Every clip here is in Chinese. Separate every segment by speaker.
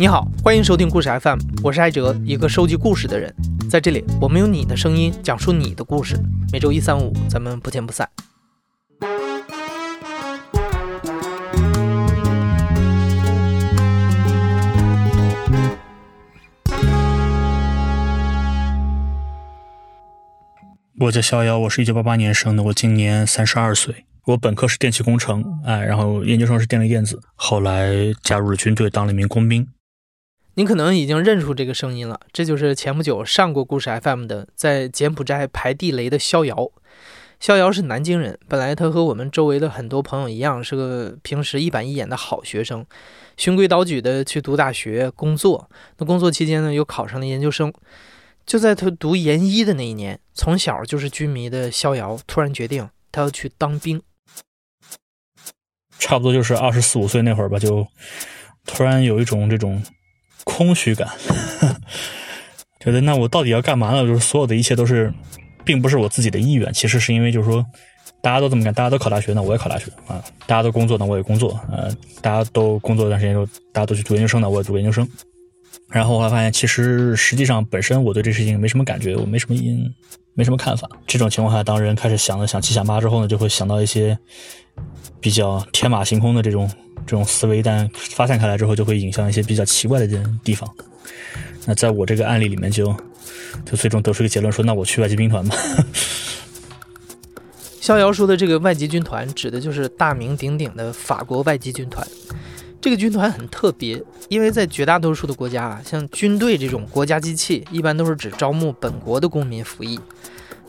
Speaker 1: 你好，欢迎收听故事 FM，我是艾哲，一个收集故事的人。在这里，我们用你的声音讲述你的故事。每周一、三、五，咱们不见不散。
Speaker 2: 我叫逍遥，我是一九八八年生的，我今年三十二岁。我本科是电气工程，哎，然后研究生是电力电子，后来加入了军队，当了一名工兵。
Speaker 1: 您可能已经认出这个声音了，这就是前不久上过故事 FM 的，在柬埔寨排地雷的逍遥。逍遥是南京人，本来他和我们周围的很多朋友一样，是个平时一板一眼的好学生，循规蹈矩的去读大学、工作。那工作期间呢，又考上了研究生。就在他读研一的那一年，从小就是军迷的逍遥突然决定他要去当兵。
Speaker 2: 差不多就是二十四五岁那会儿吧，就突然有一种这种空虚感，觉 得那我到底要干嘛呢？就是所有的一切都是，并不是我自己的意愿，其实是因为就是说大家都这么干，大家都考大学，呢我也考大学啊；大家都工作，呢我也工作，啊，大家都工作一段时间就，大家都去读研究生，呢我也读研究生。然后后来发现，其实实际上本身我对这事情没什么感觉，我没什么因，没什么看法。这种情况下，当人开始想了想七想八之后呢，就会想到一些比较天马行空的这种这种思维，但发散开来之后，就会引向一些比较奇怪的地方。那在我这个案例里面，就就最终得出一个结论，说那我去外籍兵团吧。
Speaker 1: 逍遥说的这个外籍军团，指的就是大名鼎鼎的法国外籍军团。这个军团很特别，因为在绝大多数的国家啊，像军队这种国家机器，一般都是只招募本国的公民服役。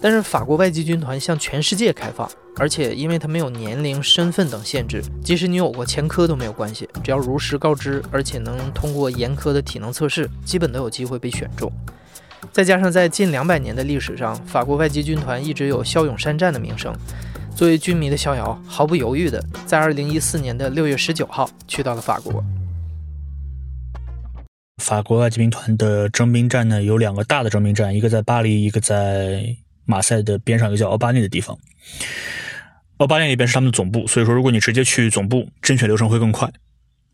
Speaker 1: 但是法国外籍军团向全世界开放，而且因为它没有年龄、身份等限制，即使你有过前科都没有关系，只要如实告知，而且能通过严苛的体能测试，基本都有机会被选中。再加上在近两百年的历史上，法国外籍军团一直有骁勇善战的名声。作为军迷的逍遥，毫不犹豫地在二零一四年的六月十九号去到了法国。
Speaker 2: 法国外籍兵团的征兵站呢，有两个大的征兵站，一个在巴黎，一个在马赛的边上，一个叫奥巴内的地方。奥巴内那边是他们的总部，所以说如果你直接去总部，甄选流程会更快。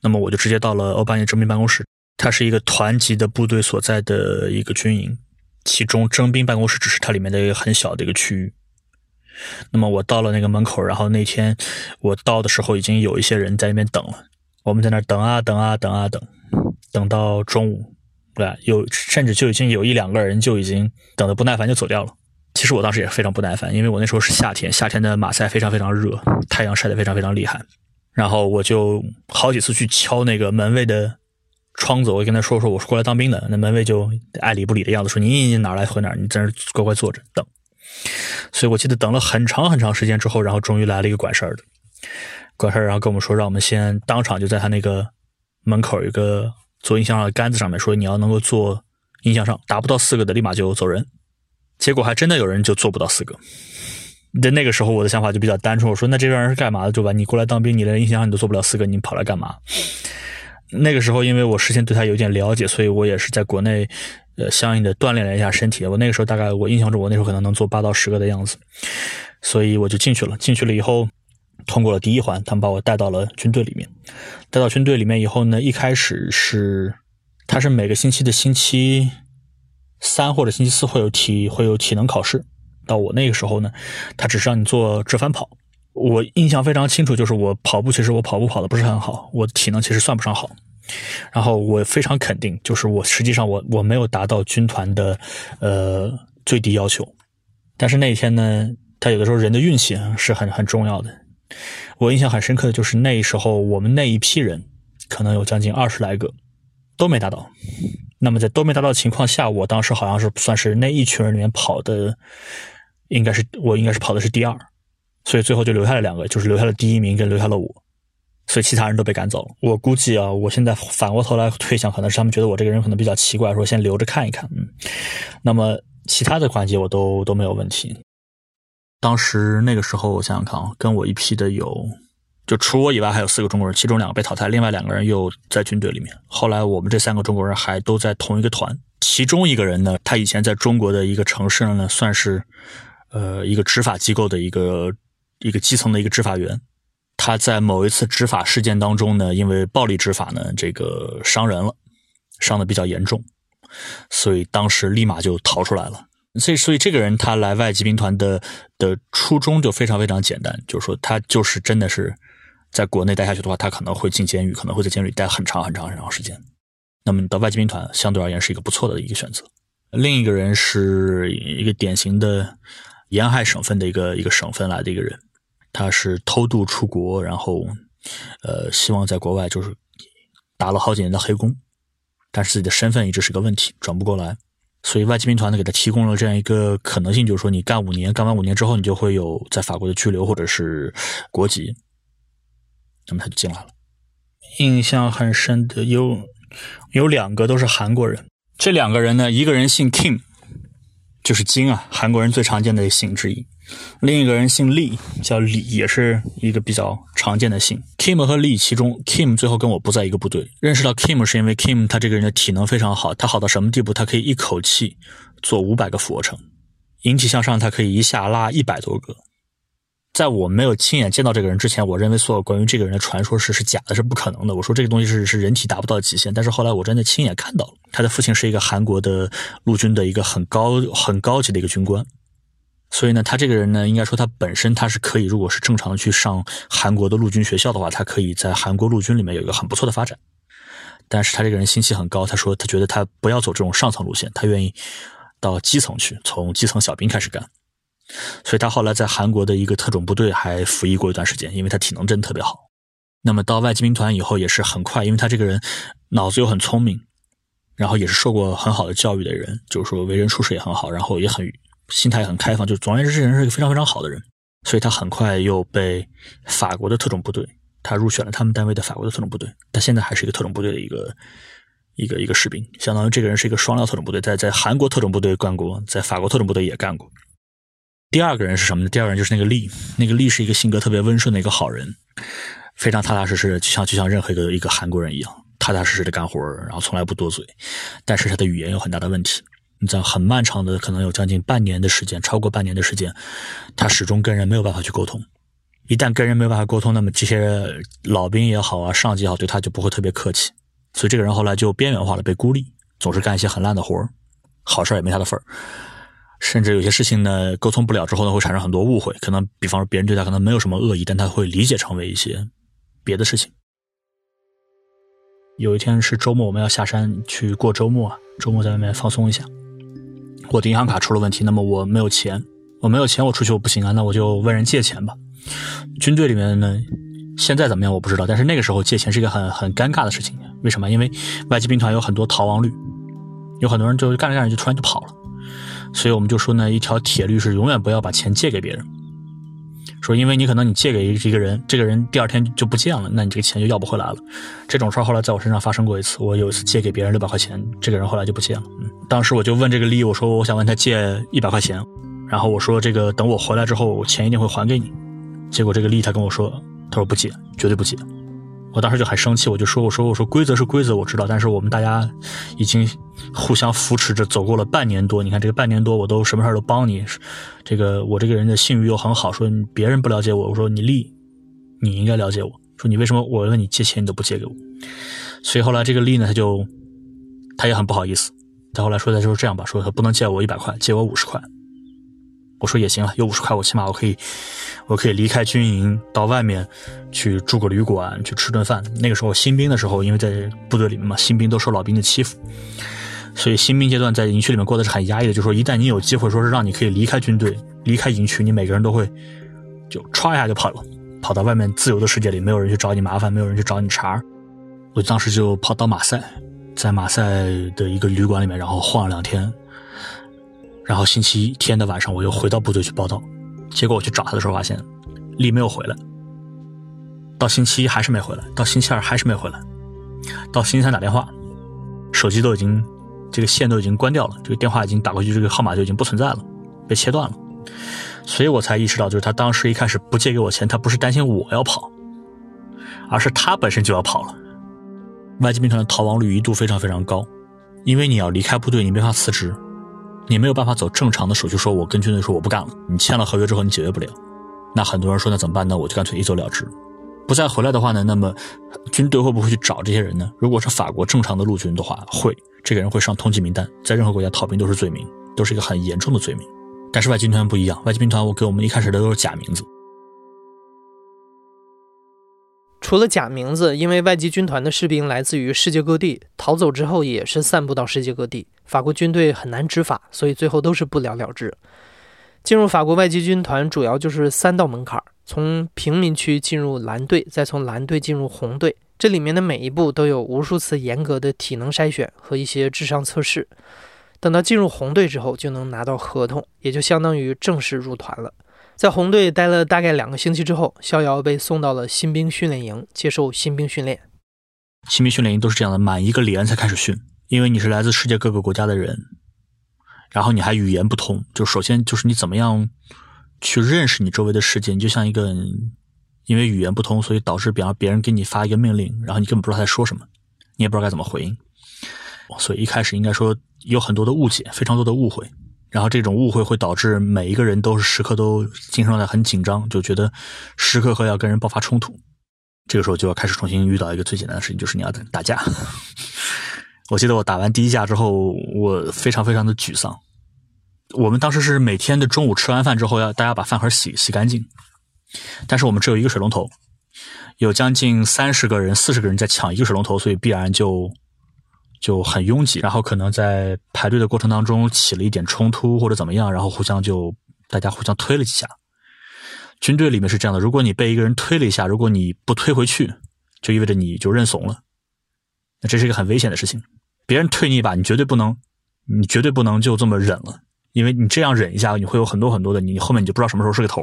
Speaker 2: 那么我就直接到了奥巴内征兵办公室，它是一个团级的部队所在的一个军营，其中征兵办公室只是它里面的一个很小的一个区域。那么我到了那个门口，然后那天我到的时候，已经有一些人在那边等了。我们在那等啊等啊等啊等，等到中午，对，有甚至就已经有一两个人就已经等得不耐烦就走掉了。其实我当时也非常不耐烦，因为我那时候是夏天，夏天的马赛非常非常热，太阳晒得非常非常厉害。然后我就好几次去敲那个门卫的窗子，我跟他说说我是过来当兵的，那门卫就爱理不理的样子说你哪来回哪，你在那乖乖坐着等。所以我记得等了很长很长时间之后，然后终于来了一个管事儿的，管事儿然后跟我们说，让我们先当场就在他那个门口一个做音箱的杆子上面说，你要能够做音箱上，达不到四个的立马就走人。结果还真的有人就做不到四个。在那个时候，我的想法就比较单纯，我说那这帮人是干嘛的？对吧？你过来当兵，你连音箱上你都做不了四个，你跑来干嘛？那个时候，因为我事先对他有点了解，所以我也是在国内。呃，相应的锻炼了一下身体。我那个时候大概，我印象中，我那时候可能能做八到十个的样子，所以我就进去了。进去了以后，通过了第一环，他们把我带到了军队里面。带到军队里面以后呢，一开始是，他是每个星期的星期三或者星期四会有体会有体能考试。到我那个时候呢，他只是让你做折返跑。我印象非常清楚，就是我跑步，其实我跑步跑的不是很好，我体能其实算不上好。然后我非常肯定，就是我实际上我我没有达到军团的呃最低要求，但是那一天呢，他有的时候人的运气是很很重要的。我印象很深刻的就是那时候我们那一批人可能有将近二十来个都没达到。那么在都没达到的情况下，我当时好像是算是那一群人里面跑的，应该是我应该是跑的是第二，所以最后就留下了两个，就是留下了第一名跟留下了我。所以其他人都被赶走了。我估计啊，我现在反过头来推想，可能是他们觉得我这个人可能比较奇怪，说先留着看一看。嗯，那么其他的环节我都都没有问题。当时那个时候，我想想看啊，跟我一批的有，就除我以外还有四个中国人，其中两个被淘汰，另外两个人又在军队里面。后来我们这三个中国人还都在同一个团，其中一个人呢，他以前在中国的一个城市呢，算是呃一个执法机构的一个一个基层的一个执法员。他在某一次执法事件当中呢，因为暴力执法呢，这个伤人了，伤的比较严重，所以当时立马就逃出来了。所以，所以这个人他来外籍兵团的的初衷就非常非常简单，就是说他就是真的是在国内待下去的话，他可能会进监狱，可能会在监狱待很长很长很长时间。那么到外籍兵团相对而言是一个不错的一个选择。另一个人是一个典型的沿海省份的一个一个省份来的一个人，他是偷渡出国，然后呃希望在国外就是打了好几年的黑工，但是自己的身份一直是个问题，转不过来。所以外籍兵团呢，给他提供了这样一个可能性，就是说你干五年，干完五年之后，你就会有在法国的居留或者是国籍。那么他就进来了。印象很深的有有两个都是韩国人，这两个人呢，一个人姓 Kim，就是金啊，韩国人最常见的姓之一。另一个人姓李，叫李，也是一个比较常见的姓。Kim 和李其中，Kim 最后跟我不在一个部队。认识到 Kim 是因为 Kim 他这个人的体能非常好，他好到什么地步？他可以一口气做五百个俯卧撑，引体向上他可以一下拉一百多个。在我没有亲眼见到这个人之前，我认为所有关于这个人的传说是是假的，是不可能的。我说这个东西是是人体达不到极限。但是后来我真的亲眼看到了，他的父亲是一个韩国的陆军的一个很高很高级的一个军官。所以呢，他这个人呢，应该说他本身他是可以，如果是正常的去上韩国的陆军学校的话，他可以在韩国陆军里面有一个很不错的发展。但是他这个人心气很高，他说他觉得他不要走这种上层路线，他愿意到基层去，从基层小兵开始干。所以他后来在韩国的一个特种部队还服役过一段时间，因为他体能真的特别好。那么到外籍兵团以后也是很快，因为他这个人脑子又很聪明，然后也是受过很好的教育的人，就是说为人处事也很好，然后也很。心态很开放，就总而言之，这人是一个非常非常好的人，所以他很快又被法国的特种部队，他入选了他们单位的法国的特种部队，他现在还是一个特种部队的一个一个一个士兵，相当于这个人是一个双料特种部队，在在韩国特种部队干过，在法国特种部队也干过。第二个人是什么呢？第二个人就是那个利，那个利是一个性格特别温顺的一个好人，非常踏踏实实，就像就像任何一个一个韩国人一样，踏踏实实的干活，然后从来不多嘴，但是他的语言有很大的问题。你在很漫长的，可能有将近半年的时间，超过半年的时间，他始终跟人没有办法去沟通。一旦跟人没有办法沟通，那么这些老兵也好啊，上级也好，对他就不会特别客气。所以这个人后来就边缘化了，被孤立，总是干一些很烂的活儿好事也没他的份儿。甚至有些事情呢，沟通不了之后呢，会产生很多误会。可能比方说别人对他可能没有什么恶意，但他会理解成为一些别的事情。有一天是周末，我们要下山去过周末，周末在外面放松一下。我的银行卡出了问题，那么我没有钱，我没有钱，我出去我不行啊，那我就问人借钱吧。军队里面呢，现在怎么样我不知道，但是那个时候借钱是一个很很尴尬的事情。为什么？因为外籍兵团有很多逃亡率，有很多人就干着干着就突然就跑了，所以我们就说呢，一条铁律是永远不要把钱借给别人。说，因为你可能你借给一个人，这个人第二天就不见了，那你这个钱就要不回来了。这种事儿后来在我身上发生过一次。我有一次借给别人六百块钱，这个人后来就不见了。嗯，当时我就问这个利，我说我想问他借一百块钱，然后我说这个等我回来之后，我钱一定会还给你。结果这个利他跟我说，他说不借，绝对不借。我当时就很生气，我就说：“我说我说规则是规则，我知道，但是我们大家已经互相扶持着走过了半年多。你看这个半年多，我都什么事都帮你。这个我这个人的信誉又很好，说别人不了解我，我说你利，你应该了解我。说你为什么我问你借钱你都不借给我？所以后来这个利呢，他就他也很不好意思。他后来说他就是这样吧，说他不能借我一百块，借我五十块。我说也行啊，有五十块，我起码我可以。”我可以离开军营，到外面去住个旅馆，去吃顿饭。那个时候新兵的时候，因为在部队里面嘛，新兵都受老兵的欺负，所以新兵阶段在营区里面过得是很压抑的。就说一旦你有机会，说是让你可以离开军队，离开营区，你每个人都会就歘一下就跑了，跑到外面自由的世界里，没有人去找你麻烦，没有人去找你茬。我当时就跑到马赛，在马赛的一个旅馆里面，然后晃了两天，然后星期天的晚上，我又回到部队去报道。结果我去找他的时候，发现丽没有回来。到星期一还是没回来，到星期二还是没回来，到星期三打电话，手机都已经这个线都已经关掉了，这个电话已经打过去，这个号码就已经不存在了，被切断了。所以我才意识到，就是他当时一开始不借给我钱，他不是担心我要跑，而是他本身就要跑了。外籍兵团的逃亡率一度非常非常高，因为你要离开部队，你没法辞职。你没有办法走正常的手续，说我跟军队说我不干了。你签了合约之后，你解决不了。那很多人说那怎么办呢？我就干脆一走了之。不再回来的话呢，那么军队会不会去找这些人呢？如果是法国正常的陆军的话，会，这个人会上通缉名单，在任何国家逃兵都是罪名，都是一个很严重的罪名。但是外籍兵团不一样，外籍兵团我给我们一开始的都是假名字。
Speaker 1: 除了假名字，因为外籍军团的士兵来自于世界各地，逃走之后也是散布到世界各地，法国军队很难执法，所以最后都是不了了之。进入法国外籍军团主要就是三道门槛：从平民区进入蓝队，再从蓝队进入红队。这里面的每一步都有无数次严格的体能筛选和一些智商测试。等到进入红队之后，就能拿到合同，也就相当于正式入团了。在红队待了大概两个星期之后，逍遥被送到了新兵训练营接受新兵训练。
Speaker 2: 新兵训练营都是这样的，满一个连才开始训，因为你是来自世界各个国家的人，然后你还语言不通，就首先就是你怎么样去认识你周围的世界，你就像一个因为语言不通，所以导致比方别人给你发一个命令，然后你根本不知道他在说什么，你也不知道该怎么回应，所以一开始应该说有很多的误解，非常多的误会。然后这种误会会导致每一个人都是时刻都精神状态很紧张，就觉得时刻刻要跟人爆发冲突。这个时候就要开始重新遇到一个最简单的事情，就是你要打架。我记得我打完第一架之后，我非常非常的沮丧。我们当时是每天的中午吃完饭之后，要大家把饭盒洗洗干净，但是我们只有一个水龙头，有将近三十个人、四十个人在抢一个水龙头，所以必然就。就很拥挤，然后可能在排队的过程当中起了一点冲突或者怎么样，然后互相就大家互相推了几下。军队里面是这样的，如果你被一个人推了一下，如果你不推回去，就意味着你就认怂了。那这是一个很危险的事情。别人推你一把，你绝对不能，你绝对不能就这么忍了，因为你这样忍一下，你会有很多很多的，你后面你就不知道什么时候是个头。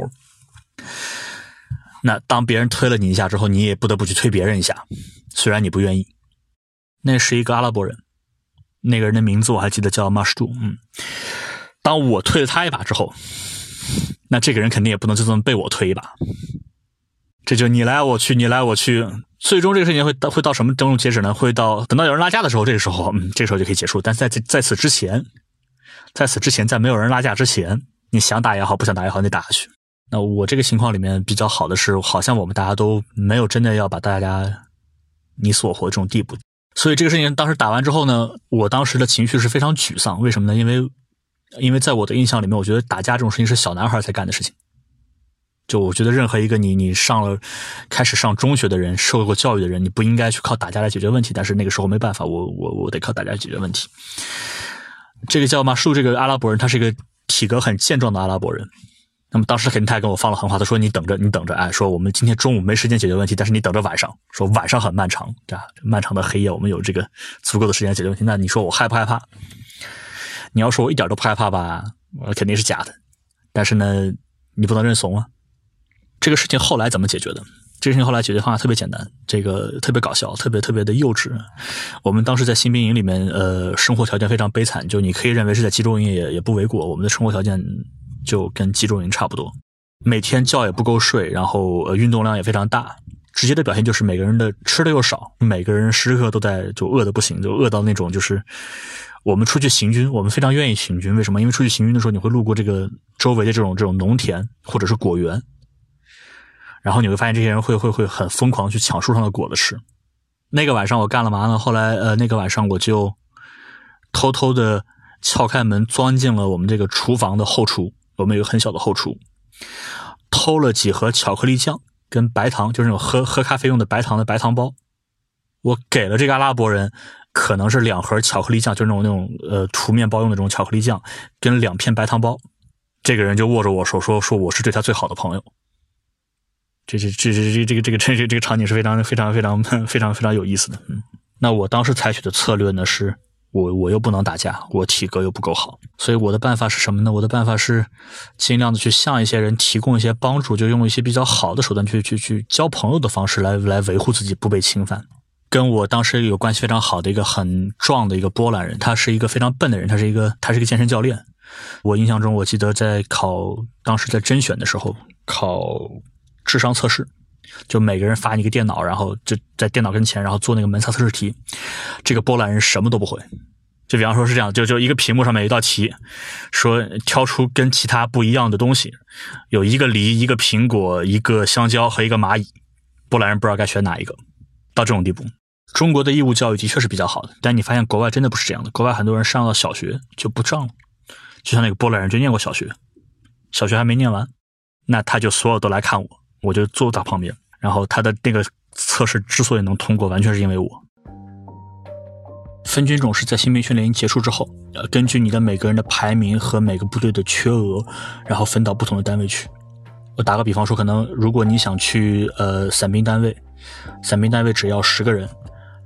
Speaker 2: 那当别人推了你一下之后，你也不得不去推别人一下，虽然你不愿意。那是一个阿拉伯人，那个人的名字我还记得叫马什杜。嗯，当我推了他一把之后，那这个人肯定也不能就这么被我推一把。这就你来我去，你来我去，最终这个事情会到会到什么种截止呢？会到等到有人拉架的时候，这个时候，嗯，这个时候就可以结束。但在在此之前，在此之前，在没有人拉架之前，你想打也好，不想打也好，你打下去。那我这个情况里面比较好的是，好像我们大家都没有真的要把大家你死我活这种地步。所以这个事情当时打完之后呢，我当时的情绪是非常沮丧。为什么呢？因为，因为在我的印象里面，我觉得打架这种事情是小男孩才干的事情。就我觉得任何一个你你上了开始上中学的人，受过教育的人，你不应该去靠打架来解决问题。但是那个时候没办法，我我我得靠打架解决问题。这个叫马树，这个阿拉伯人，他是一个体格很健壮的阿拉伯人。那么当时肯定他也跟我放了狠话，他说：“你等着，你等着，哎，说我们今天中午没时间解决问题，但是你等着晚上，说晚上很漫长，对吧漫长的黑夜，我们有这个足够的时间解决问题。那你说我害不害怕？你要说我一点都不害怕吧，我肯定是假的。但是呢，你不能认怂啊。这个事情后来怎么解决的？这个事情后来解决方法特别简单，这个特别搞笑，特别特别的幼稚。我们当时在新兵营里面，呃，生活条件非常悲惨，就你可以认为是在集中营也也不为过。我们的生活条件。就跟集中营差不多，每天觉也不够睡，然后呃运动量也非常大，直接的表现就是每个人的吃的又少，每个人时刻都在就饿的不行，就饿到那种就是我们出去行军，我们非常愿意行军，为什么？因为出去行军的时候，你会路过这个周围的这种这种农田或者是果园，然后你会发现这些人会会会很疯狂去抢树上的果子吃。那个晚上我干了嘛呢？后来呃那个晚上我就偷偷的撬开门，钻进了我们这个厨房的后厨。我们有个很小的后厨，偷了几盒巧克力酱跟白糖，就是那种喝喝咖啡用的白糖的白糖包。我给了这个阿拉伯人，可能是两盒巧克力酱，就是那种那种呃涂面包用的这种巧克力酱，跟两片白糖包。这个人就握着我手说：“说我是对他最好的朋友。”这这这这这这个这个这个这个场景是非常非常非常非常非常有意思的。嗯，那我当时采取的策略呢是。我我又不能打架，我体格又不够好，所以我的办法是什么呢？我的办法是尽量的去向一些人提供一些帮助，就用一些比较好的手段去去去交朋友的方式来来维护自己不被侵犯。跟我当时有关系非常好的一个很壮的一个波兰人，他是一个非常笨的人，他是一个他是一个健身教练。我印象中，我记得在考当时在甄选的时候考智商测试。就每个人发你一个电脑，然后就在电脑跟前，然后做那个门萨测试题。这个波兰人什么都不会。就比方说是这样，就就一个屏幕上面有一道题，说挑出跟其他不一样的东西，有一个梨、一个苹果、一个香蕉和一个蚂蚁，波兰人不知道该选哪一个，到这种地步。中国的义务教育的确是比较好的，但你发现国外真的不是这样的。国外很多人上到小学就不上了，就像那个波兰人就念过小学，小学还没念完，那他就所有都来看我，我就坐在旁边，然后他的那个测试之所以能通过，完全是因为我。分军种是在新兵训练营结束之后，呃，根据你的每个人的排名和每个部队的缺额，然后分到不同的单位去。我打个比方说，可能如果你想去呃伞兵单位，伞兵单位只要十个人，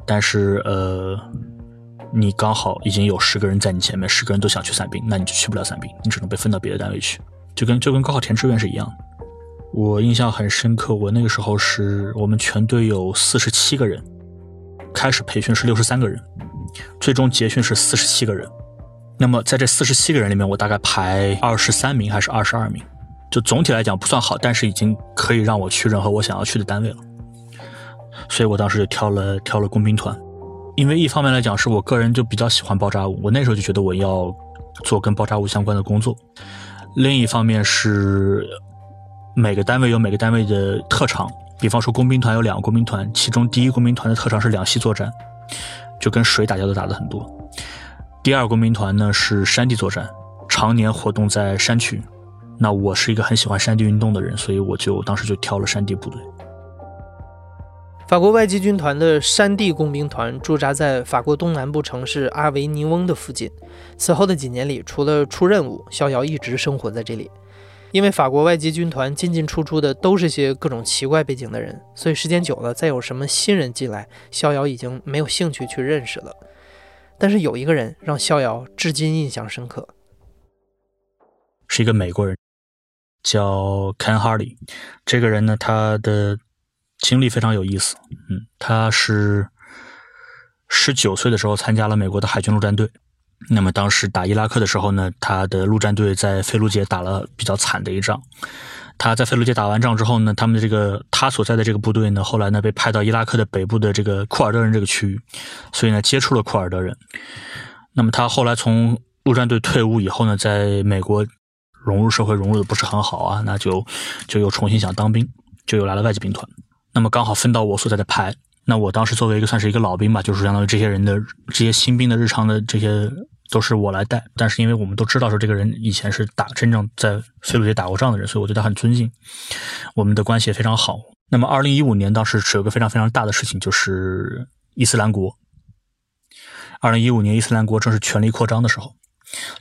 Speaker 2: 但是呃你刚好已经有十个人在你前面，十个人都想去伞兵，那你就去不了伞兵，你只能被分到别的单位去，就跟就跟高考填志愿是一样的。我印象很深刻，我那个时候是我们全队有四十七个人，开始培训是六十三个人。最终结训是四十七个人，那么在这四十七个人里面，我大概排二十三名还是二十二名，就总体来讲不算好，但是已经可以让我去任何我想要去的单位了。所以我当时就挑了挑了工兵团，因为一方面来讲是我个人就比较喜欢爆炸物，我那时候就觉得我要做跟爆炸物相关的工作；另一方面是每个单位有每个单位的特长，比方说工兵团有两个工兵团，其中第一工兵团的特长是两栖作战。就跟水打交道打的很多。第二工兵团呢是山地作战，常年活动在山区。那我是一个很喜欢山地运动的人，所以我就当时就挑了山地部队。
Speaker 1: 法国外籍军团的山地工兵团驻扎在法国东南部城市阿维尼翁的附近。此后的几年里，除了出任务，逍遥一直生活在这里。因为法国外籍军团进进出出的都是些各种奇怪背景的人，所以时间久了，再有什么新人进来，逍遥已经没有兴趣去认识了。但是有一个人让逍遥至今印象深刻，
Speaker 2: 是一个美国人，叫 Ken Hardy。这个人呢，他的经历非常有意思。嗯，他是十九岁的时候参加了美国的海军陆战队。那么当时打伊拉克的时候呢，他的陆战队在费卢杰打了比较惨的一仗。他在费卢杰打完仗之后呢，他们的这个他所在的这个部队呢，后来呢被派到伊拉克的北部的这个库尔德人这个区域，所以呢接触了库尔德人。那么他后来从陆战队退伍以后呢，在美国融入社会融入的不是很好啊，那就就又重新想当兵，就又来了外籍兵团。那么刚好分到我所在的排。那我当时作为一个算是一个老兵吧，就是相当于这些人的这些新兵的日常的这些都是我来带。但是因为我们都知道说这个人以前是打真正在菲卢杰打过仗的人，所以我对他很尊敬，我们的关系也非常好。那么二零一五年当时是有个非常非常大的事情，就是伊斯兰国。二零一五年伊斯兰国正是全力扩张的时候，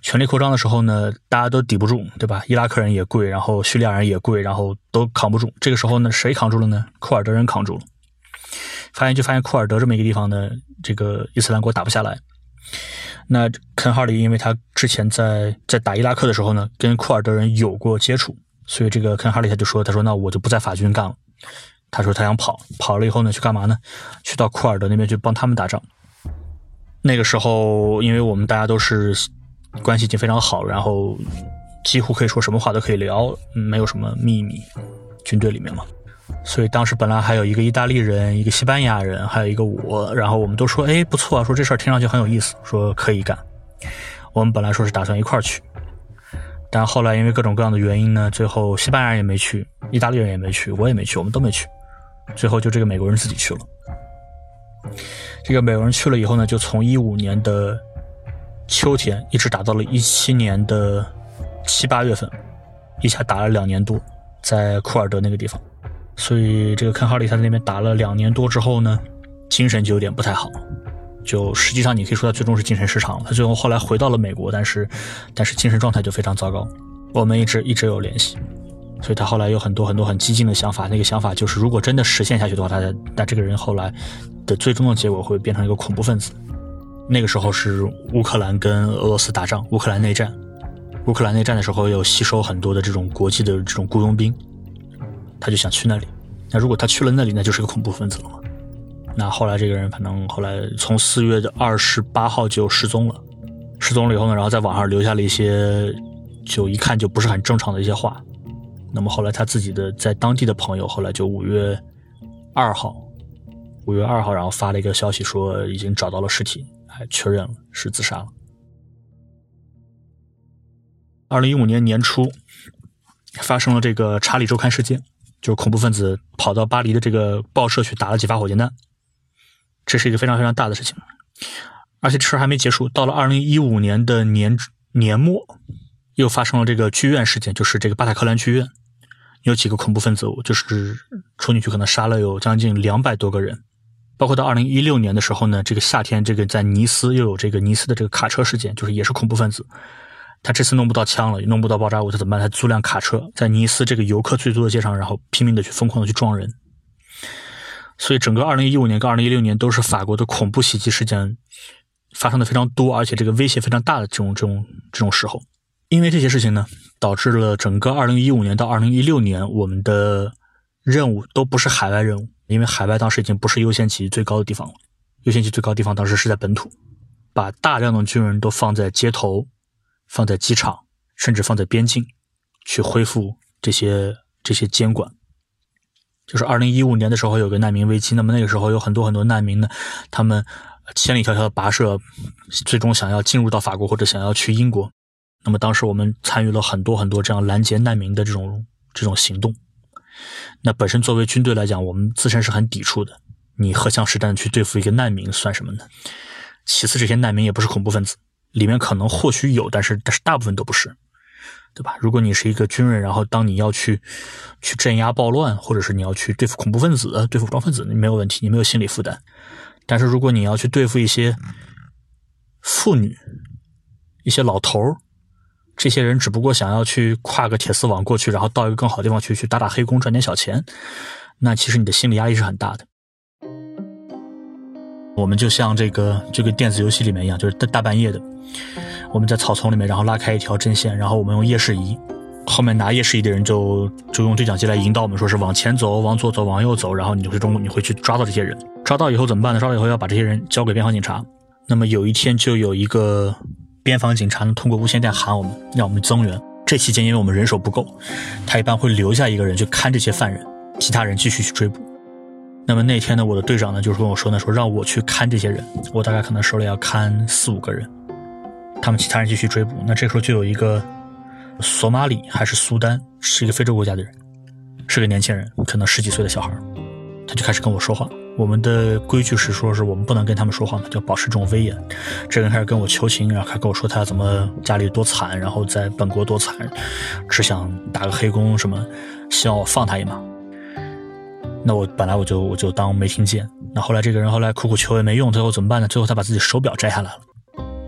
Speaker 2: 全力扩张的时候呢，大家都抵不住，对吧？伊拉克人也跪，然后叙利亚人也跪，然后都扛不住。这个时候呢，谁扛住了呢？库尔德人扛住了。发现就发现库尔德这么一个地方呢，这个伊斯兰国打不下来。那肯哈里因为他之前在在打伊拉克的时候呢，跟库尔德人有过接触，所以这个肯哈里他就说：“他说那我就不在法军干了。”他说他想跑，跑了以后呢，去干嘛呢？去到库尔德那边去帮他们打仗。那个时候，因为我们大家都是关系已经非常好，然后几乎可以说什么话都可以聊，没有什么秘密，军队里面嘛。所以当时本来还有一个意大利人，一个西班牙人，还有一个我，然后我们都说，哎，不错啊，说这事儿听上去很有意思，说可以干。我们本来说是打算一块儿去，但后来因为各种各样的原因呢，最后西班牙人也没去，意大利人也没去，我也没去，我们都没去。最后就这个美国人自己去了。这个美国人去了以后呢，就从一五年的秋天一直打到了一七年的七八月份，一下打了两年多，在库尔德那个地方。所以这个肯哈里他在那边打了两年多之后呢，精神就有点不太好，就实际上你可以说他最终是精神失常了。他最后后来回到了美国，但是但是精神状态就非常糟糕。我们一直一直有联系，所以他后来有很多很多很激进的想法。那个想法就是，如果真的实现下去的话，他那这个人后来的最终的结果会变成一个恐怖分子。那个时候是乌克兰跟俄罗斯打仗，乌克兰内战。乌克兰内战的时候有吸收很多的这种国际的这种雇佣兵。他就想去那里，那如果他去了那里，那就是个恐怖分子了嘛。那后来这个人，反正后来从四月的二十八号就失踪了，失踪了以后呢，然后在网上留下了一些，就一看就不是很正常的一些话。那么后来他自己的在当地的朋友，后来就五月二号，五月二号，然后发了一个消息说已经找到了尸体，还确认了是自杀了。二零一五年年初，发生了这个查理周刊事件。就是恐怖分子跑到巴黎的这个报社去打了几发火箭弹，这是一个非常非常大的事情。而且这事还没结束，到了二零一五年的年年末，又发生了这个剧院事件，就是这个巴塔克兰剧院有几个恐怖分子，就是冲进去可能杀了有将近两百多个人。包括到二零一六年的时候呢，这个夏天，这个在尼斯又有这个尼斯的这个卡车事件，就是也是恐怖分子。他这次弄不到枪了，弄不到爆炸物，他怎么办？他租辆卡车，在尼斯这个游客最多的街上，然后拼命的去疯狂的去撞人。所以整个二零一五年跟二零一六年都是法国的恐怖袭击事件发生的非常多，而且这个威胁非常大的这种这种这种时候。因为这些事情呢，导致了整个二零一五年到二零一六年，我们的任务都不是海外任务。因为海外当时已经不是优先级最高的地方了，优先级最高的地方当时是在本土，把大量的军人都放在街头，放在机场，甚至放在边境，去恢复这些这些监管。就是二零一五年的时候有个难民危机，那么那个时候有很多很多难民呢，他们千里迢迢的跋涉，最终想要进入到法国或者想要去英国，那么当时我们参与了很多很多这样拦截难民的这种这种行动。那本身作为军队来讲，我们自身是很抵触的。你荷枪实弹去对付一个难民算什么呢？其次，这些难民也不是恐怖分子，里面可能或许有，但是但是大部分都不是，对吧？如果你是一个军人，然后当你要去去镇压暴乱，或者是你要去对付恐怖分子、对付武装分子，你没有问题，你没有心理负担。但是如果你要去对付一些妇女、一些老头儿，这些人只不过想要去跨个铁丝网过去，然后到一个更好的地方去去打打黑工赚点小钱，那其实你的心理压力是很大的。我们就像这个这个电子游戏里面一样，就是大大半夜的，我们在草丛里面，然后拉开一条针线，然后我们用夜视仪，后面拿夜视仪的人就就用对讲机来引导我们，说是往前走，往左走，往右走，然后你最终你会去抓到这些人，抓到以后怎么办呢？抓到以后要把这些人交给边防警察。那么有一天就有一个。边防警察呢，通过无线电喊我们，让我们增援。这期间，因为我们人手不够，他一般会留下一个人去看这些犯人，其他人继续去追捕。那么那天呢，我的队长呢，就是跟我说呢，说让我去看这些人，我大概可能手里要看四五个人，他们其他人继续追捕。那这时候就有一个索马里还是苏丹，是一个非洲国家的人，是个年轻人，可能十几岁的小孩，他就开始跟我说话。我们的规矩是说，是我们不能跟他们说话嘛，就保持这种威严。这个人开始跟我求情，然后还跟我说他怎么家里多惨，然后在本国多惨，只想打个黑工什么，希望我放他一马。那我本来我就我就当没听见。那后来这个人后来苦苦求也没用，最后怎么办呢？最后他把自己手表摘下来了，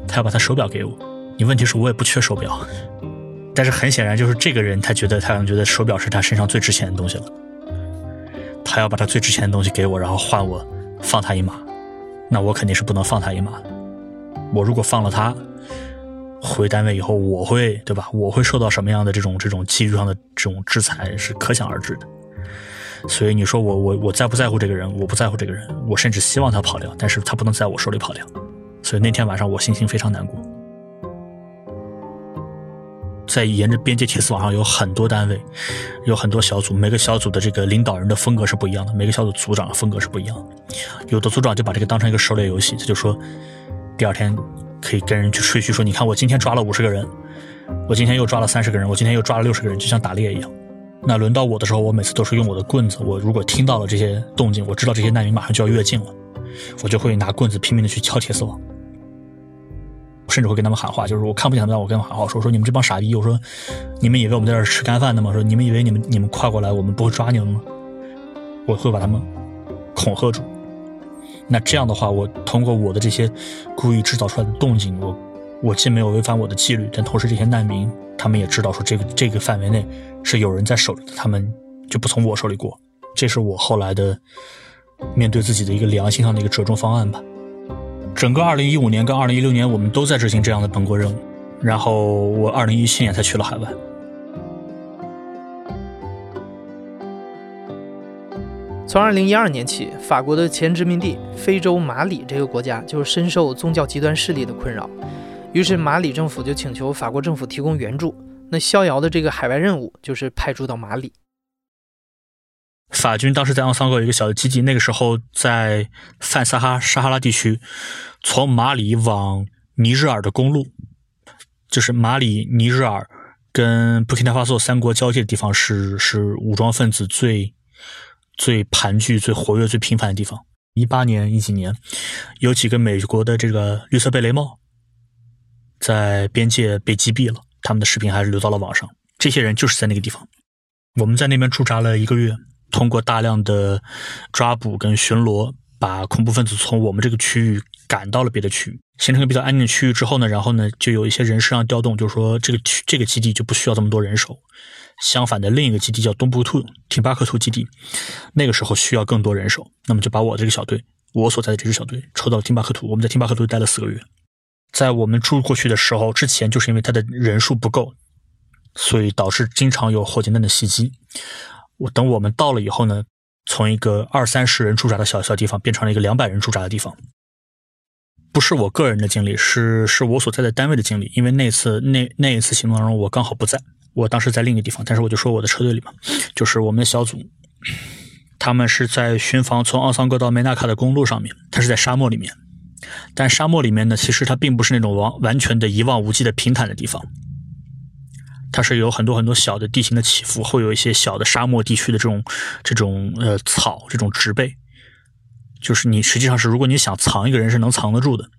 Speaker 2: 他要把他手表给我。你问题是我也不缺手表，但是很显然就是这个人他觉得他可能觉得手表是他身上最值钱的东西了。他要把他最值钱的东西给我，然后换我放他一马，那我肯定是不能放他一马。我如果放了他，回单位以后我会对吧？我会受到什么样的这种这种纪律上的这种制裁是可想而知的。所以你说我我我在不在乎这个人？我不在乎这个人，我甚至希望他跑掉，但是他不能在我手里跑掉。所以那天晚上我心情非常难过。在沿着边界铁丝网上有很多单位，有很多小组，每个小组的这个领导人的风格是不一样的，每个小组组长的风格是不一样的。有的组长就把这个当成一个狩猎游戏，他就说，第二天可以跟人去吹嘘说，你看我今天抓了五十个人，我今天又抓了三十个人，我今天又抓了六十个人，就像打猎一样。那轮到我的时候，我每次都是用我的棍子，我如果听到了这些动静，我知道这些难民马上就要越境了，我就会拿棍子拼命的去敲铁丝网。甚至会跟他们喊话，就是我看不见他们，我跟他们喊话，说说你们这帮傻逼，我说你们以为我们在这吃干饭的吗？说你们以为你们你们跨过来，我们不会抓你们吗？我会把他们恐吓住。那这样的话，我通过我的这些故意制造出来的动静，我我既没有违反我的纪律，但同时这些难民他们也知道说这个这个范围内是有人在手里的，他们就不从我手里过。这是我后来的面对自己的一个良心上的一个折中方案吧。整个二零一五年跟二零一六年，我们都在执行这样的本国任务。然后我二零一七年才去了海外。
Speaker 1: 从二零一二年起，法国的前殖民地非洲马里这个国家就深受宗教极端势力的困扰，于是马里政府就请求法国政府提供援助。那逍遥的这个海外任务就是派驻到马里。
Speaker 2: 法军当时在昂桑戈有一个小的基地，那个时候在泛撒哈撒哈拉地区，从马里往尼日尔的公路，就是马里尼日尔跟布基纳法索三国交界的地方是是武装分子最最盘踞、最活跃、最频繁的地方。一八年一几年，有几个美国的这个绿色贝雷帽在边界被击毙了，他们的视频还是流到了网上。这些人就是在那个地方。我们在那边驻扎了一个月，通过大量的抓捕跟巡逻，把恐怖分子从我们这个区域赶到了别的区域，形成一个比较安静的区域之后呢，然后呢，就有一些人事上调动，就是说这个区这个基地就不需要这么多人手。相反的，另一个基地叫东部兔廷巴克图基地，那个时候需要更多人手，那么就把我这个小队，我所在的这支小队抽到了廷巴克图。我们在廷巴克图待了四个月，在我们住过去的时候，之前就是因为他的人数不够，所以导致经常有火箭弹的袭击。我等我们到了以后呢，从一个二三十人驻扎的小小地方变成了一个两百人驻扎的地方。不是我个人的经历，是是我所在的单位的经历，因为那次那那一次行动当中，我刚好不在。我当时在另一个地方，但是我就说我的车队里嘛，就是我们的小组，他们是在巡防从奥桑戈到梅纳卡的公路上面，它是在沙漠里面，但沙漠里面呢，其实它并不是那种完完全的一望无际的平坦的地方，它是有很多很多小的地形的起伏，会有一些小的沙漠地区的这种这种呃草这种植被，就是你实际上是如果你想藏一个人是能藏得住的。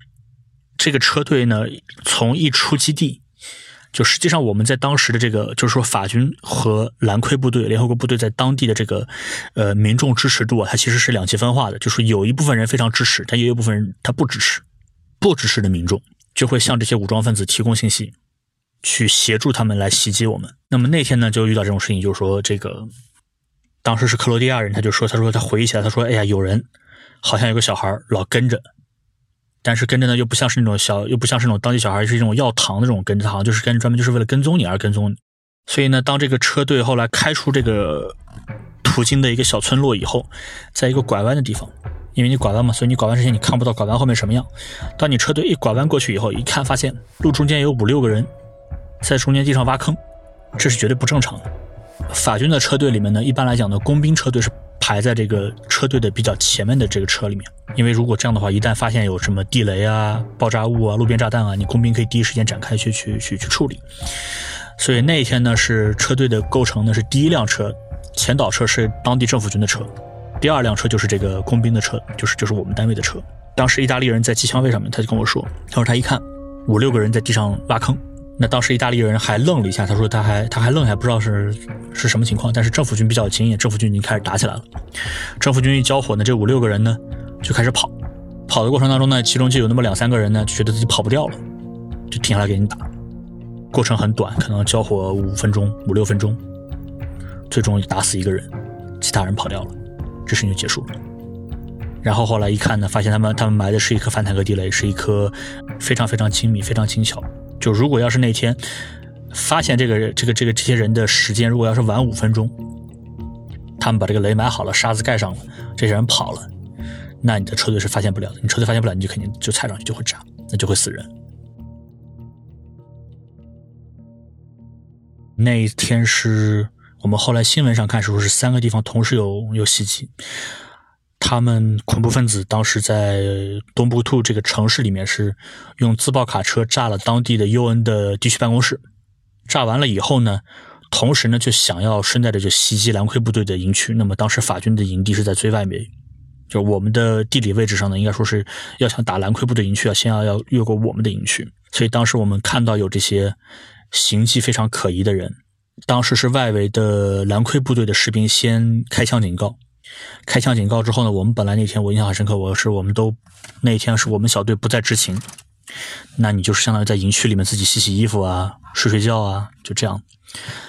Speaker 2: 这个车队呢，从一出基地。就实际上，我们在当时的这个，就是说，法军和蓝盔部队、联合国部队在当地的这个，呃，民众支持度啊，它其实是两极分化的。就是有一部分人非常支持，但也有部分人他不支持。不支持的民众就会向这些武装分子提供信息，去协助他们来袭击我们。那么那天呢，就遇到这种事情，就是说，这个当时是克罗地亚人，他就说，他说他回忆起来，他说，哎呀，有人好像有个小孩老跟着。但是跟着呢，又不像是那种小，又不像是那种当地小孩，是一种要糖的这种跟着，好像就是跟专门就是为了跟踪你而跟踪你。所以呢，当这个车队后来开出这个途经的一个小村落以后，在一个拐弯的地方，因为你拐弯嘛，所以你拐弯之前你看不到拐弯后面什么样。当你车队一拐弯过去以后，一看发现路中间有五六个人在中间地上挖坑，这是绝对不正常的。法军的车队里面呢，一般来讲呢，工兵车队是。排在这个车队的比较前面的这个车里面，因为如果这样的话，一旦发现有什么地雷啊、爆炸物啊、路边炸弹啊，你工兵可以第一时间展开去去去去处理。所以那一天呢，是车队的构成呢是第一辆车，前导车是当地政府军的车，第二辆车就是这个工兵的车，就是就是我们单位的车。当时意大利人在机枪位上面，他就跟我说，他说他一看五六个人在地上挖坑。那当时意大利人还愣了一下，他说他还他还愣一下，不知道是是什么情况。但是政府军比较经验，政府军已经开始打起来了。政府军一交火呢，这五六个人呢就开始跑。跑的过程当中呢，其中就有那么两三个人呢，觉得自己跑不掉了，就停下来给你打。过程很短，可能交火五分钟、五六分钟，最终打死一个人，其他人跑掉了，这事情就结束了。然后后来一看呢，发现他们他们埋的是一颗反坦克地雷，是一颗非常非常精密、非常轻巧。就如果要是那天发现这个这个这个这些人的时间，如果要是晚五分钟，他们把这个雷埋好了，沙子盖上了，这些人跑了，那你的车队是发现不了的。你车队发现不了，你就肯定就踩上去就会炸，那就会死人。那一天是我们后来新闻上看说是三个地方同时有有袭击。他们恐怖分子当时在东部兔这个城市里面是用自爆卡车炸了当地的 UN 的地区办公室，炸完了以后呢，同时呢就想要顺带着就袭击蓝盔部队的营区。那么当时法军的营地是在最外面，就我们的地理位置上呢，应该说是要想打蓝盔部队营区啊，先要要越过我们的营区。所以当时我们看到有这些行迹非常可疑的人，当时是外围的蓝盔部队的士兵先开枪警告。开枪警告之后呢，我们本来那天我印象很深刻，我是我们都那天是我们小队不在执勤，那你就是相当于在营区里面自己洗洗衣服啊、睡睡觉啊，就这样。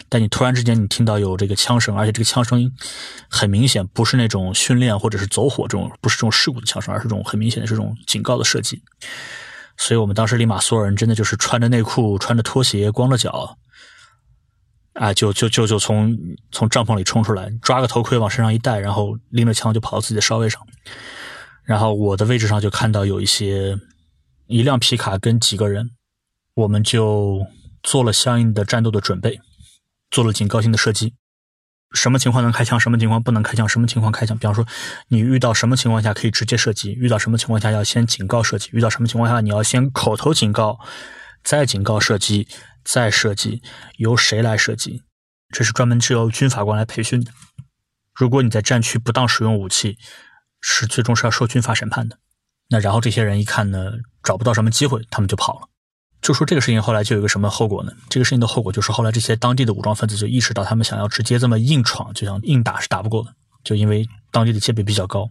Speaker 2: 但你突然之间你听到有这个枪声，而且这个枪声很明显不是那种训练或者是走火这种，不是这种事故的枪声，而是这种很明显的这种警告的设计。所以我们当时立马所有人真的就是穿着内裤、穿着拖鞋、光着脚。啊，就就就就从从帐篷里冲出来，抓个头盔往身上一戴，然后拎着枪就跑到自己的哨位上。然后我的位置上就看到有一些一辆皮卡跟几个人，我们就做了相应的战斗的准备，做了警告性的射击。什么情况能开枪，什么情况不能开枪，什么情况开枪。比方说，你遇到什么情况下可以直接射击，遇到什么情况下要先警告射击，遇到什么情况下你要先口头警告。再警告射击，再射击，由谁来射击？这是专门是由军法官来培训的。如果你在战区不当使用武器，是最终是要受军法审判的。那然后这些人一看呢，找不到什么机会，他们就跑了。就说这个事情后来就有一个什么后果呢？这个事情的后果就是后来这些当地的武装分子就意识到，他们想要直接这么硬闯，就想硬打是打不过的，就因为当地的戒备比较高。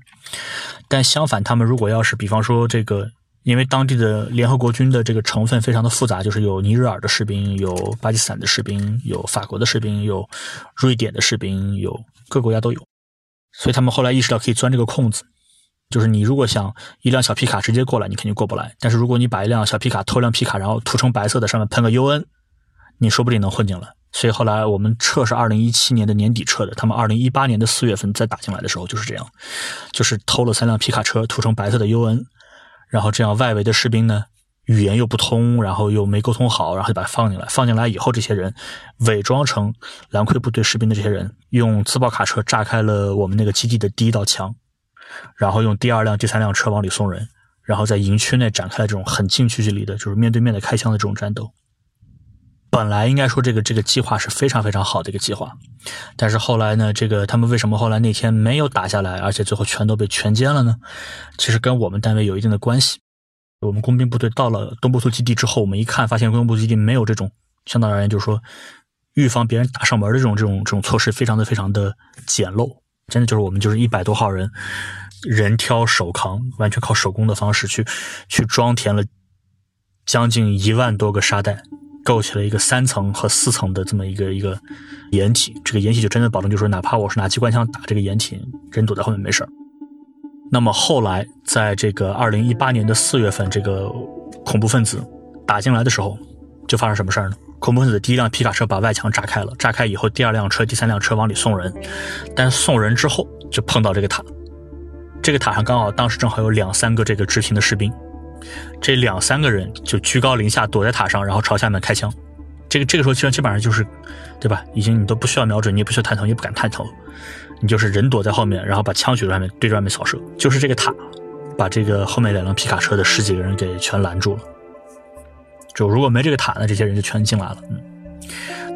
Speaker 2: 但相反，他们如果要是比方说这个，因为当地的联合国军的这个成分非常的复杂，就是有尼日尔的士兵，有巴基斯坦的士兵，有法国的士兵，有瑞典的士兵，有各国家都有，所以他们后来意识到可以钻这个空子。就是你如果想一辆小皮卡直接过来，你肯定过不来。但是如果你把一辆小皮卡偷辆皮卡，然后涂成白色的，上面喷个 UN，你说不定能混进来。所以后来我们撤是二零一七年的年底撤的，他们二零一八年的四月份再打进来的时候就是这样，就是偷了三辆皮卡车，涂成白色的 UN，然后这样外围的士兵呢语言又不通，然后又没沟通好，然后就把他放进来。放进来以后，这些人伪装成蓝盔部队士兵的这些人，用自爆卡车炸开了我们那个基地的第一道墙。然后用第二辆、第三辆车往里送人，然后在营区内展开了这种很近距离的，就是面对面的开枪的这种战斗。本来应该说这个这个计划是非常非常好的一个计划，但是后来呢，这个他们为什么后来那天没有打下来，而且最后全都被全歼了呢？其实跟我们单位有一定的关系。我们工兵部队到了东部突基地之后，我们一看发现工兵部基地没有这种相对而言就是说预防别人打上门的这种这种这种措施，非常的非常的简陋。真的就是我们就是一百多号人。人挑手扛，完全靠手工的方式去去装填了将近一万多个沙袋，构起了一个三层和四层的这么一个一个掩体。这个掩体就真的保证，就是哪怕我是拿机关枪打这个掩体，人躲在后面没事儿。那么后来，在这个二零一八年的四月份，这个恐怖分子打进来的时候，就发生什么事儿呢？恐怖分子第一辆皮卡车把外墙炸开了，炸开以后，第二辆车、第三辆车往里送人，但送人之后就碰到这个塔。这个塔上刚好当时正好有两三个这个执勤的士兵，这两三个人就居高临下躲在塔上，然后朝下面开枪。这个这个时候其实基本上就是，对吧？已经你都不需要瞄准，你也不需要探头，你也不敢探头，你就是人躲在后面，然后把枪举在外面对着外面扫射。就是这个塔把这个后面两辆皮卡车的十几个人给全拦住了。就如果没这个塔呢，这些人就全进来了。嗯。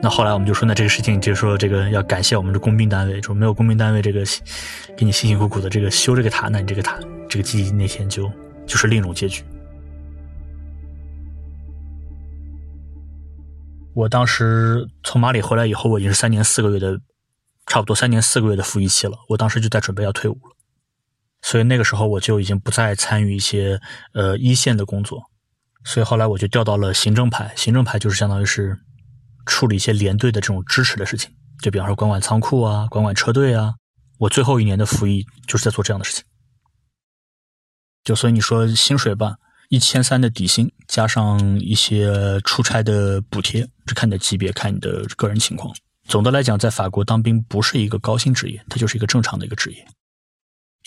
Speaker 2: 那后来我们就说，那这个事情就说，这个要感谢我们的工兵单位，就没有工兵单位这个给你辛辛苦苦的这个修这个塔，那你这个塔这个基地那天就就是另一种结局。我当时从马里回来以后，我已经是三年四个月的，差不多三年四个月的服役期了。我当时就在准备要退伍了，所以那个时候我就已经不再参与一些呃一线的工作，所以后来我就调到了行政排，行政排就是相当于是。处理一些连队的这种支持的事情，就比方说管管仓库啊，管管车队啊。我最后一年的服役就是在做这样的事情。就所以你说薪水吧，一千三的底薪加上一些出差的补贴，这看你的级别，看你的个人情况。总的来讲，在法国当兵不是一个高薪职业，它就是一个正常的一个职业。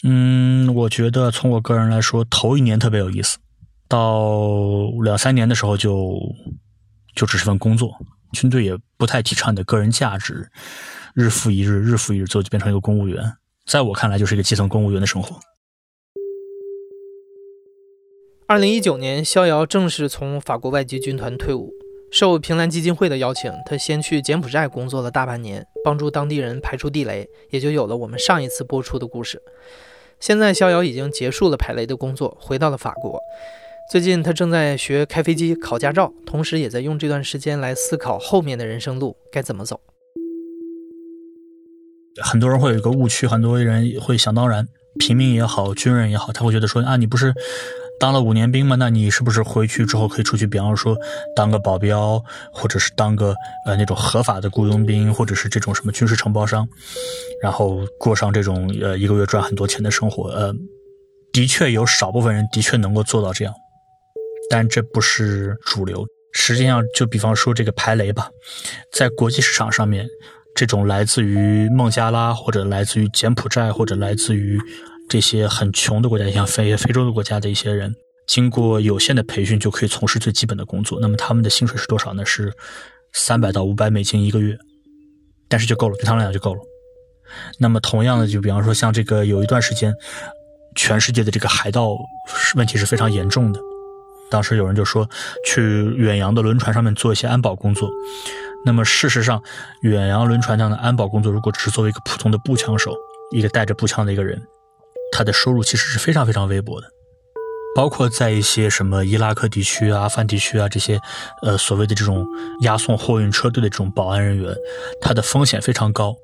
Speaker 2: 嗯，我觉得从我个人来说，头一年特别有意思，到两三年的时候就就只是份工作。军队也不太提倡你的个人价值，日复一日，日复一日，最后就变成一个公务员。在我看来，就是一个基层公务员的生活。
Speaker 1: 二零一九年，逍遥正式从法国外籍军团退伍。受平兰基金会的邀请，他先去柬埔寨工作了大半年，帮助当地人排除地雷，也就有了我们上一次播出的故事。现在，逍遥已经结束了排雷的工作，回到了法国。最近他正在学开飞机、考驾照，同时也在用这段时间来思考后面的人生路该怎么走。
Speaker 2: 很多人会有一个误区，很多人会想当然，平民也好，军人也好，他会觉得说啊，你不是当了五年兵嘛？那你是不是回去之后可以出去，比方说当个保镖，或者是当个呃那种合法的雇佣兵，或者是这种什么军事承包商，然后过上这种呃一个月赚很多钱的生活？呃，的确有少部分人的确能够做到这样。但这不是主流。实际上，就比方说这个排雷吧，在国际市场上面，这种来自于孟加拉或者来自于柬埔寨或者来自于这些很穷的国家，像非非洲的国家的一些人，经过有限的培训就可以从事最基本的工作。那么他们的薪水是多少呢？是三百到五百美金一个月，但是就够了，对他们来讲就够了。那么同样的，就比方说像这个有一段时间，全世界的这个海盗问题是非常严重的。当时有人就说去远洋的轮船上面做一些安保工作。那么事实上，远洋轮船上的安保工作，如果只是作为一个普通的步枪手，一个带着步枪的一个人，他的收入其实是非常非常微薄的。包括在一些什么伊拉克地区啊、阿富汗地区啊这些，呃，所谓的这种押送货运车队的这种保安人员，他的风险非常高，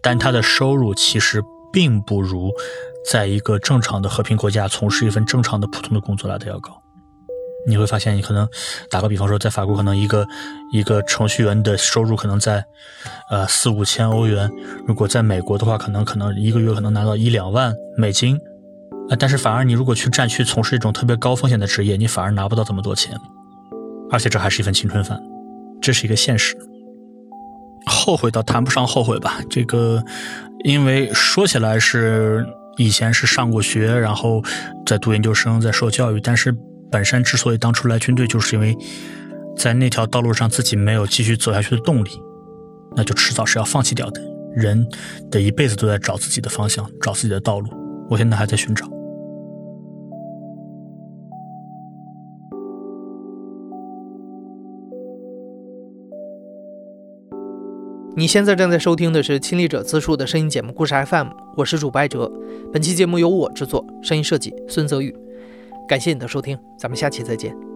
Speaker 2: 但他的收入其实并不如在一个正常的和平国家从事一份正常的普通的工作来的要高。你会发现，你可能打个比方说，在法国，可能一个一个程序员的收入可能在呃四五千欧元，如果在美国的话，可能可能一个月可能拿到一两万美金。啊，但是反而你如果去战区从事一种特别高风险的职业，你反而拿不到这么多钱，而且这还是一份青春饭，这是一个现实。后悔倒谈不上后悔吧，这个，因为说起来是以前是上过学，然后在读研究生，在受教育，但是本身之所以当初来军队，就是因为在那条道路上自己没有继续走下去的动力，那就迟早是要放弃掉的。人的一辈子都在找自己的方向，找自己的道路，我现在还在寻找。
Speaker 1: 你现在正在收听的是亲历者自述的声音节目《故事 FM》，我是主播艾哲。本期节目由我制作，声音设计孙泽宇。感谢你的收听，咱们下期再见。